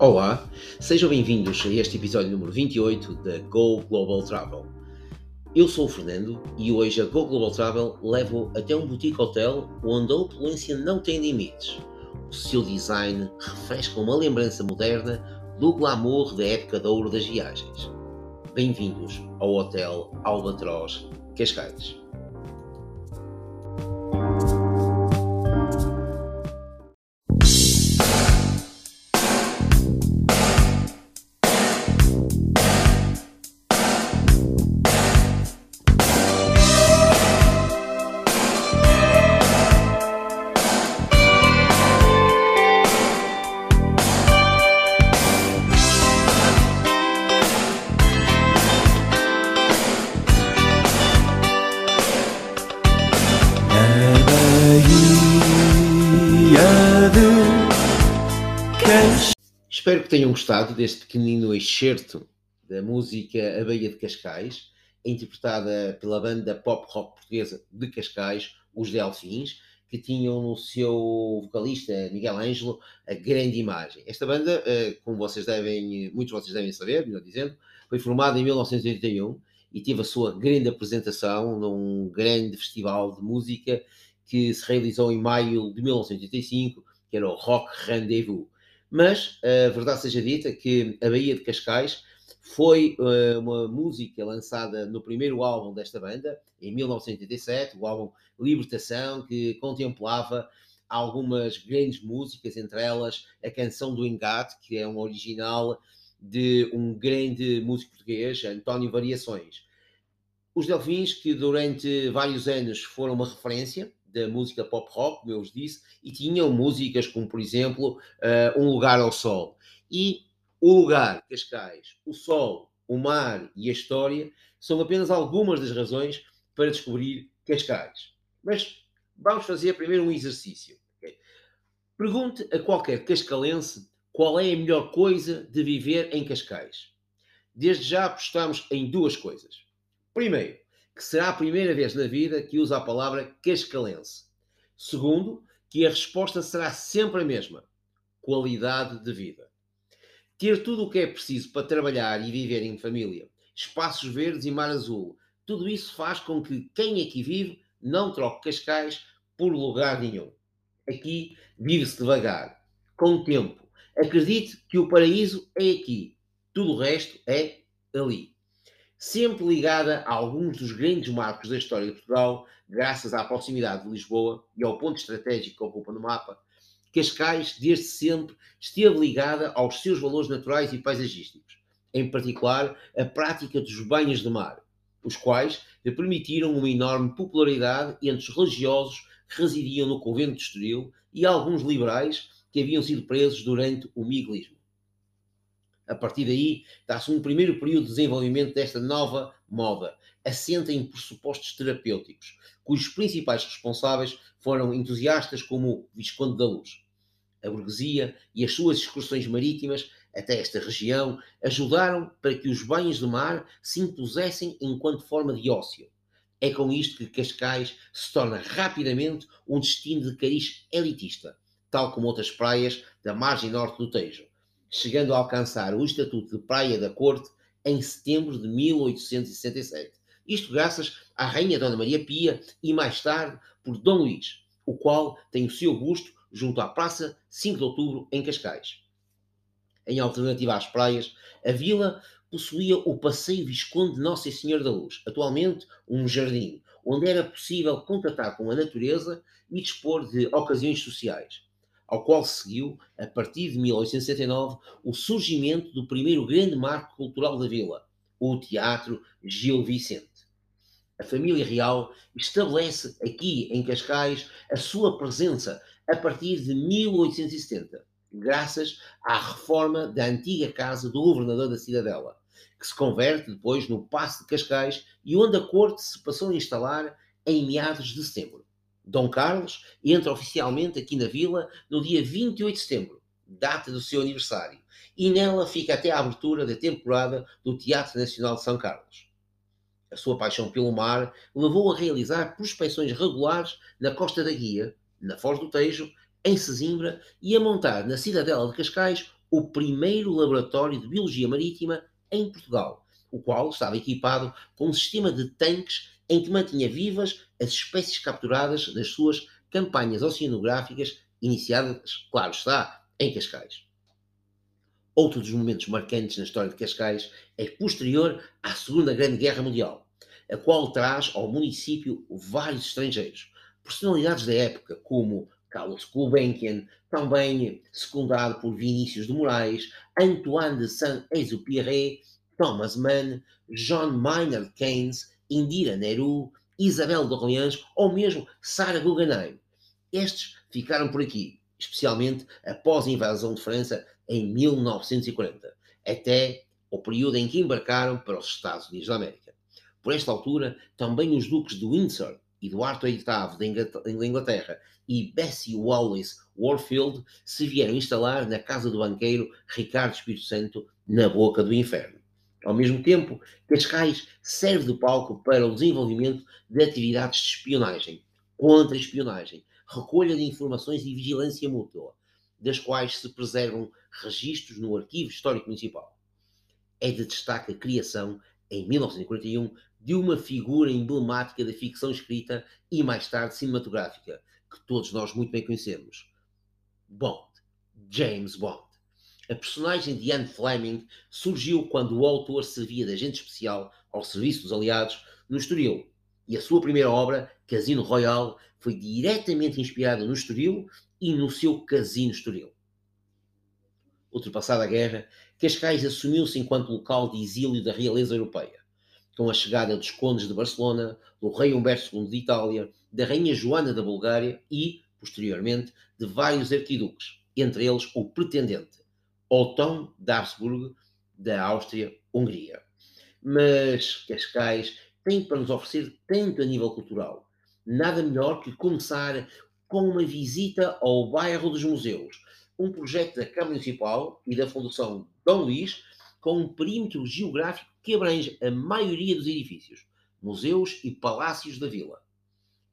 Olá, sejam bem-vindos a este episódio número 28 da Go Global Travel. Eu sou o Fernando e hoje a Go Global Travel levo até um boutique hotel onde a opulência não tem limites. O seu design refresca uma lembrança moderna do glamour da época de ouro das viagens. Bem-vindos ao Hotel Albatroz Cascais. Espero que tenham gostado deste pequenino excerto da música A Baía de Cascais, interpretada pela banda pop rock portuguesa de Cascais, Os Delfins, que tinham no seu vocalista Miguel Ângelo a grande imagem. Esta banda, eh, como vocês devem, muitos de vocês devem saber, melhor dizendo, foi formada em 1981 e teve a sua grande apresentação num grande festival de música que se realizou em maio de 1985, que era o Rock Rendezvous. Mas a verdade seja dita que a Baía de Cascais foi uh, uma música lançada no primeiro álbum desta banda, em 1987, o álbum Libertação, que contemplava algumas grandes músicas, entre elas a canção do Engate, que é um original de um grande músico português, António Variações. Os Delfins, que durante vários anos foram uma referência da música pop rock, como eu vos disse, e tinham músicas como, por exemplo, uh, Um Lugar ao Sol. E o lugar, Cascais, o sol, o mar e a história são apenas algumas das razões para descobrir Cascais. Mas vamos fazer primeiro um exercício. Okay? Pergunte a qualquer cascalense qual é a melhor coisa de viver em Cascais. Desde já apostamos em duas coisas. Primeiro, que será a primeira vez na vida que usa a palavra cascalense. Segundo, que a resposta será sempre a mesma: qualidade de vida. Ter tudo o que é preciso para trabalhar e viver em família, espaços verdes e mar azul, tudo isso faz com que quem aqui vive não troque Cascais por lugar nenhum. Aqui vive-se devagar, com tempo. Acredite que o paraíso é aqui, tudo o resto é ali sempre ligada a alguns dos grandes marcos da história de Portugal, graças à proximidade de Lisboa e ao ponto estratégico que ocupa no mapa, Cascais, desde sempre, esteve ligada aos seus valores naturais e paisagísticos, em particular a prática dos banhos de mar, os quais lhe permitiram uma enorme popularidade entre os religiosos que residiam no convento de Estoril e alguns liberais que haviam sido presos durante o miguelismo. A partir daí, dá-se um primeiro período de desenvolvimento desta nova moda, assenta em pressupostos terapêuticos, cujos principais responsáveis foram entusiastas como o Visconde da Luz. A burguesia e as suas excursões marítimas até esta região ajudaram para que os banhos de mar se impusessem enquanto forma de ócio. É com isto que Cascais se torna rapidamente um destino de cariz elitista, tal como outras praias da margem norte do Tejo chegando a alcançar o estatuto de Praia da Corte em setembro de 1867. Isto graças à Rainha Dona Maria Pia e mais tarde por Dom Luís, o qual tem o seu busto junto à Praça 5 de Outubro, em Cascais. Em alternativa às praias, a vila possuía o Passeio Visconde de Nossa Senhora da Luz, atualmente um jardim, onde era possível contatar com a natureza e dispor de ocasiões sociais ao qual seguiu, a partir de 1879, o surgimento do primeiro grande marco cultural da vila, o Teatro Gil Vicente. A família real estabelece aqui em Cascais a sua presença a partir de 1870, graças à reforma da antiga casa do governador da Cidadela, que se converte depois no Paço de Cascais e onde a corte se passou a instalar em meados de setembro. Dom Carlos entra oficialmente aqui na vila no dia 28 de setembro, data do seu aniversário, e nela fica até a abertura da temporada do Teatro Nacional de São Carlos. A sua paixão pelo mar levou a realizar prospecções regulares na Costa da Guia, na Foz do Tejo, em Sesimbra e a montar na Cidadela de Cascais o primeiro laboratório de biologia marítima em Portugal, o qual estava equipado com um sistema de tanques em que mantinha vivas as espécies capturadas nas suas campanhas oceanográficas iniciadas, claro está, em Cascais. Outro dos momentos marcantes na história de Cascais é posterior à Segunda Grande Guerra Mundial, a qual traz ao município vários estrangeiros, personalidades da época como Carlos Gulbenkian, também secundado por Vinícius de Moraes, Antoine de Saint-Exupéry, Thomas Mann, John Maynard Keynes, Indira Nehru, Isabel de Orleans ou mesmo Sarah Guggenheim. Estes ficaram por aqui, especialmente após a invasão de França em 1940, até o período em que embarcaram para os Estados Unidos da América. Por esta altura, também os duques de Windsor, Eduardo VIII da Inglaterra e Bessie Wallace Warfield se vieram instalar na casa do banqueiro Ricardo Espírito Santo, na boca do inferno. Ao mesmo tempo, Cascais serve de palco para o desenvolvimento de atividades de espionagem, contra-espionagem, recolha de informações e vigilância mútua, das quais se preservam registros no Arquivo Histórico Municipal. É de destaque a criação, em 1941, de uma figura emblemática da ficção escrita e mais tarde cinematográfica, que todos nós muito bem conhecemos. Bond, James Bond. A personagem de Ian Fleming surgiu quando o autor servia de agente especial ao serviço dos aliados no Estoril, e a sua primeira obra, Casino Royale, foi diretamente inspirada no Estoril e no seu Casino Estoril. Ultrapassada a guerra, Cascais assumiu-se enquanto local de exílio da realeza europeia, com a chegada dos condes de Barcelona, do rei Humberto II de Itália, da rainha Joana da Bulgária e, posteriormente, de vários arquiduques, entre eles o pretendente, Otton de Habsburgo, da Áustria-Hungria. Mas Cascais tem para nos oferecer tanto a nível cultural. Nada melhor que começar com uma visita ao bairro dos museus, um projeto da Câmara Municipal e da Fundação Dom Luís, com um perímetro geográfico que abrange a maioria dos edifícios, museus e palácios da vila.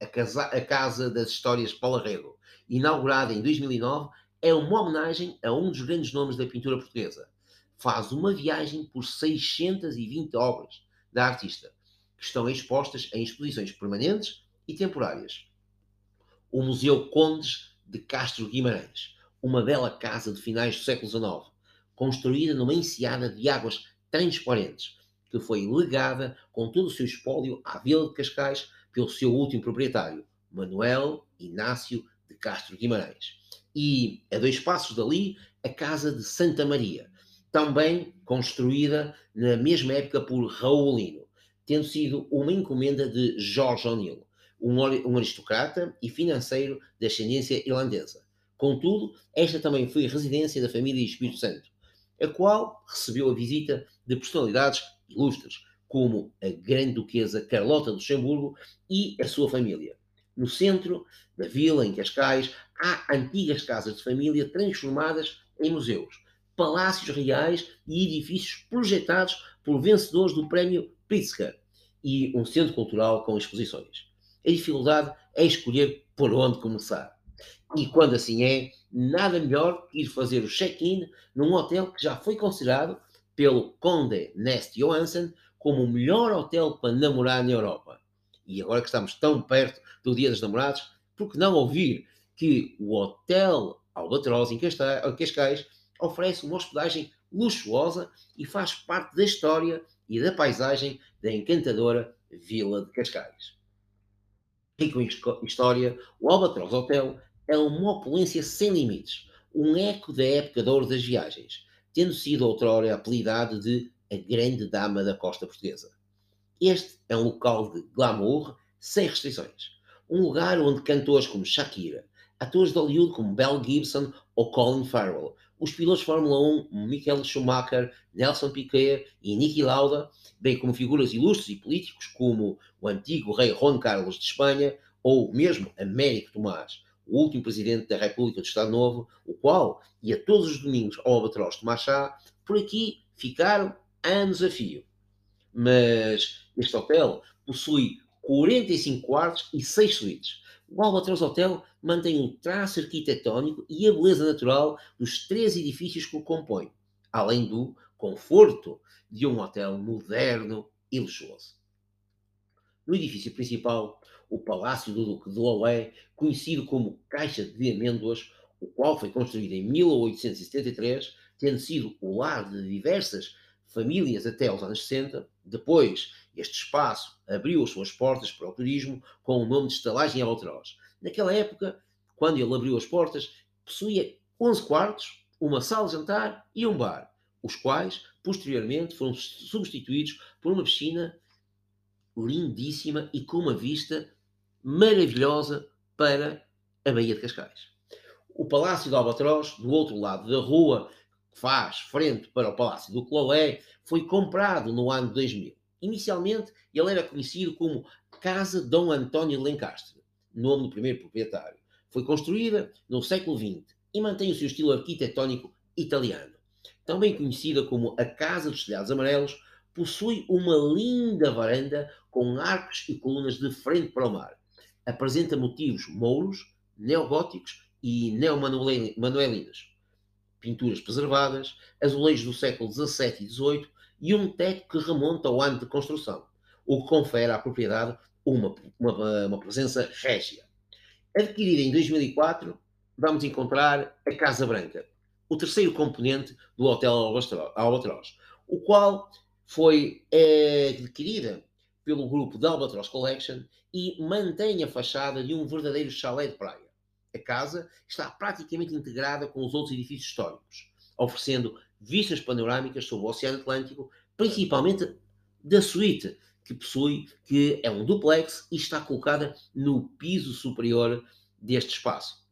A Casa, a casa das Histórias Palarredo, inaugurada em 2009, é uma homenagem a um dos grandes nomes da pintura portuguesa. Faz uma viagem por 620 obras da artista, que estão expostas em exposições permanentes e temporárias. O Museu Condes de Castro Guimarães, uma bela casa de finais do século XIX, construída numa enseada de águas transparentes, que foi legada com todo o seu espólio à Vila de Cascais pelo seu último proprietário, Manuel Inácio de Castro Guimarães e a dois passos dali a Casa de Santa Maria, também construída na mesma época por Raulino, tendo sido uma encomenda de George O'Neill, um aristocrata e financeiro de ascendência irlandesa. Contudo, esta também foi residência da família Espírito Santo, a qual recebeu a visita de personalidades ilustres, como a Grande Duquesa Carlota de Luxemburgo e a sua família. No centro da vila, em Cascais, há antigas casas de família transformadas em museus, palácios reais e edifícios projetados por vencedores do prémio Pritzker e um centro cultural com exposições. A dificuldade é escolher por onde começar. E quando assim é, nada melhor que ir fazer o check-in num hotel que já foi considerado pelo Conde Nest Johansen como o melhor hotel para namorar na Europa. E agora que estamos tão perto do Dia dos Namorados, por que não ouvir que o Hotel Albatroz, em Cascais, oferece uma hospedagem luxuosa e faz parte da história e da paisagem da encantadora Vila de Cascais. Rico em história, o Albatroz Hotel é uma opulência sem limites, um eco da época de ouro das viagens, tendo sido outrora apelidado de a Grande Dama da Costa Portuguesa. Este é um local de glamour sem restrições. Um lugar onde cantores como Shakira, atores de Hollywood como Bell Gibson ou Colin Farrell, os pilotos de Fórmula 1 Michael Schumacher, Nelson Piquet e Niki Lauda, bem como figuras ilustres e políticos como o antigo rei Juan Carlos de Espanha ou mesmo Américo Tomás, o último presidente da República do Estado Novo, o qual ia todos os domingos ao Albatroz tomar chá, por aqui ficaram anos a fio. Mas este hotel possui 45 quartos e 6 suítes, o Albatross Hotel mantém o traço arquitetónico e a beleza natural dos três edifícios que o compõem, além do conforto de um hotel moderno e luxuoso. No edifício principal, o Palácio do Duque de Lolé, conhecido como Caixa de Amêndoas, o qual foi construído em 1873, tendo sido o lar de diversas famílias até aos anos 60. Depois, este espaço abriu as suas portas para o turismo com o nome de Estalagem Albatroz. Naquela época, quando ele abriu as portas, possuía 11 quartos, uma sala de jantar e um bar, os quais, posteriormente, foram substituídos por uma piscina lindíssima e com uma vista maravilhosa para a Baía de Cascais. O Palácio de Albatroz, do outro lado da rua, faz frente para o Palácio do Clolé, foi comprado no ano 2000. Inicialmente, ele era conhecido como Casa Dom António Lencastre, nome do primeiro proprietário. Foi construída no século XX e mantém o seu estilo arquitetónico italiano. Também conhecida como a Casa dos Telhados Amarelos, possui uma linda varanda com arcos e colunas de frente para o mar. Apresenta motivos mouros, neogóticos e neomanuelinos. Pinturas preservadas, azulejos do século XVII e XVIII e um teto que remonta ao ano de construção, o que confere à propriedade uma, uma, uma presença régia. Adquirida em 2004, vamos encontrar a Casa Branca, o terceiro componente do Hotel Albatroz, o qual foi é, adquirida pelo grupo da Albatross Collection e mantém a fachada de um verdadeiro chalé de praia. A casa está praticamente integrada com os outros edifícios históricos, oferecendo vistas panorâmicas sobre o Oceano Atlântico, principalmente da suíte que possui, que é um duplex e está colocada no piso superior deste espaço.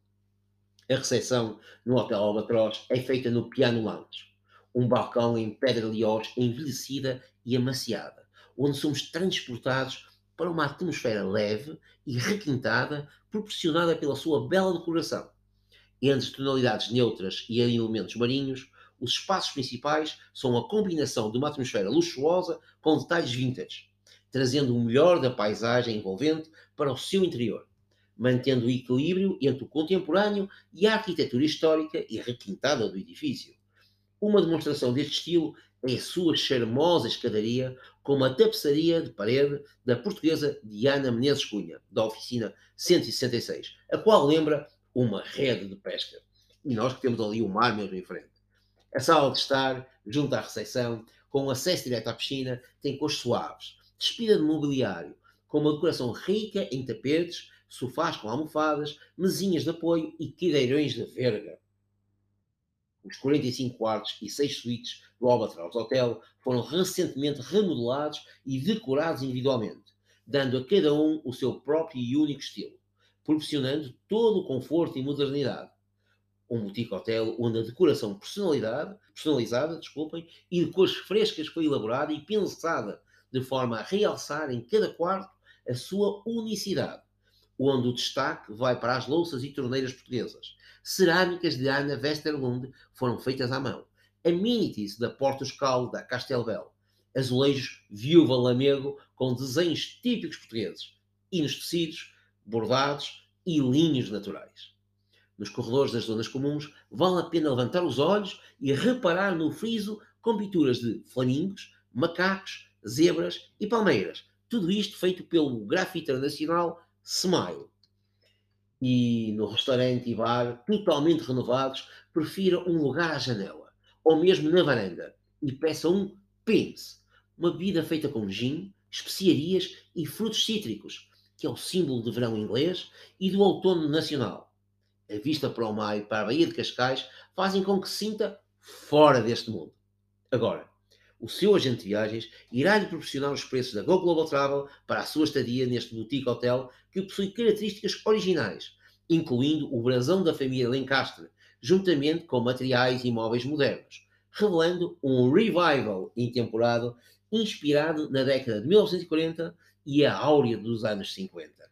A recepção no Hotel Albatross é feita no Piano Lounge um balcão em pedra liós envelhecida e amaciada, onde somos transportados para uma atmosfera leve e requintada, proporcionada pela sua bela decoração. Entre tonalidades neutras e elementos marinhos, os espaços principais são a combinação de uma atmosfera luxuosa com detalhes vintage, trazendo o melhor da paisagem envolvente para o seu interior, mantendo o equilíbrio entre o contemporâneo e a arquitetura histórica e requintada do edifício. Uma demonstração deste estilo a sua charmosa escadaria com uma tapeçaria de parede da portuguesa Diana Menezes Cunha, da oficina 166, a qual lembra uma rede de pesca. E nós que temos ali o mar mesmo em frente. A sala de estar, junto à recepção, com acesso direto à piscina, tem cores suaves, despida de mobiliário, com uma decoração rica em tapetes, sofás com almofadas, mesinhas de apoio e cadeirões de verga. Os 45 quartos e 6 suítes do Albatross Hotel foram recentemente remodelados e decorados individualmente, dando a cada um o seu próprio e único estilo, proporcionando todo o conforto e modernidade. Um boutique hotel onde a decoração personalidade, personalizada desculpem, e de cores frescas foi elaborada e pensada de forma a realçar em cada quarto a sua unicidade, onde o destaque vai para as louças e torneiras portuguesas, cerâmicas de Ana Westerlund foram feitas à mão. Amenities da Portuscal da Castelbel. Azulejos Viúva Lamego com desenhos típicos portugueses. E nos tecidos, bordados e linhos naturais. Nos corredores das zonas comuns, vale a pena levantar os olhos e reparar no friso com pinturas de flamingos, macacos, zebras e palmeiras. Tudo isto feito pelo grafite nacional Smile e no restaurante e bar, totalmente renovados, prefira um lugar à janela, ou mesmo na varanda, e peça um Pins, uma bebida feita com gin, especiarias e frutos cítricos, que é o símbolo de verão inglês e do outono nacional. A vista para o mar e para a Baía de Cascais fazem com que se sinta fora deste mundo. Agora, o seu agente de viagens irá lhe proporcionar os preços da Go Global Travel para a sua estadia neste boutique hotel que possui características originais, incluindo o brasão da família Lencastre, juntamente com materiais e móveis modernos, revelando um revival intemporado inspirado na década de 1940 e a áurea dos anos 50.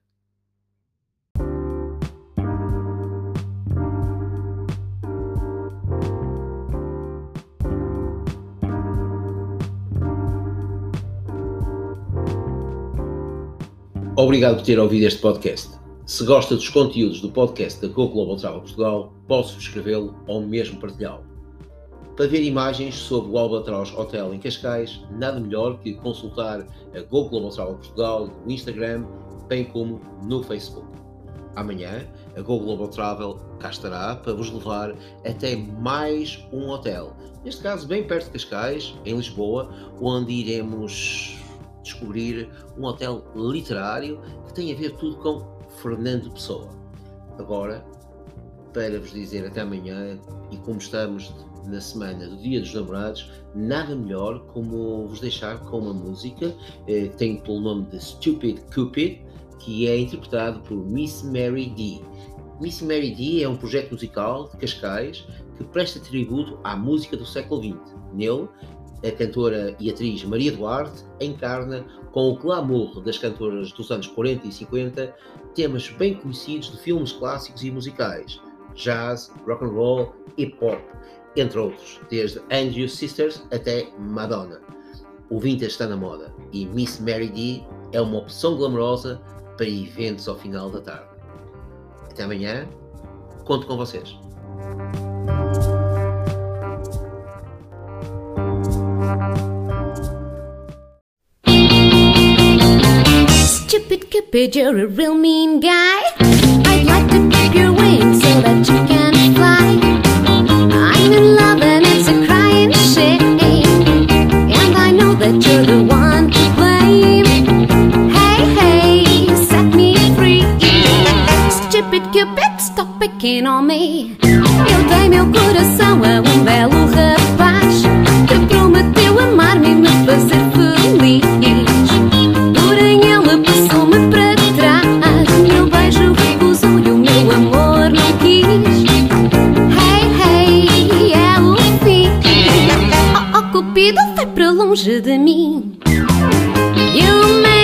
Obrigado por ter ouvido este podcast. Se gosta dos conteúdos do podcast da Go Global Travel Portugal, pode subscrevê-lo ou mesmo partilhá-lo. Para ver imagens sobre o Albatross Hotel em Cascais, nada melhor que consultar a Go Global Travel Portugal no Instagram, bem como no Facebook. Amanhã, a Go Global Travel cá estará para vos levar até mais um hotel. Neste caso, bem perto de Cascais, em Lisboa, onde iremos descobrir um hotel literário que tem a ver tudo com Fernando Pessoa. Agora, para vos dizer até amanhã, e como estamos na semana do Dia dos Namorados, nada melhor como vos deixar com uma música eh, que tem pelo nome de Stupid Cupid, que é interpretado por Miss Mary D. Miss Mary D é um projeto musical de Cascais que presta tributo à música do século XX. Nele, a cantora e atriz Maria Duarte encarna, com o glamour das cantoras dos anos 40 e 50, temas bem conhecidos de filmes clássicos e musicais, jazz, rock and roll, hip hop, entre outros, desde Andrew Sisters até Madonna. O vintage está na moda e Miss Mary D é uma opção glamourosa para eventos ao final da tarde. Até amanhã, conto com vocês. Stupid Cupid, you're a real mean guy. I'd like to clip your wings so that you can fly. I'm in love and it's a crying shame. And I know that you're the one to blame. Hey, hey, set me free. Stupid Cupid, stop picking on me. Longe de mim You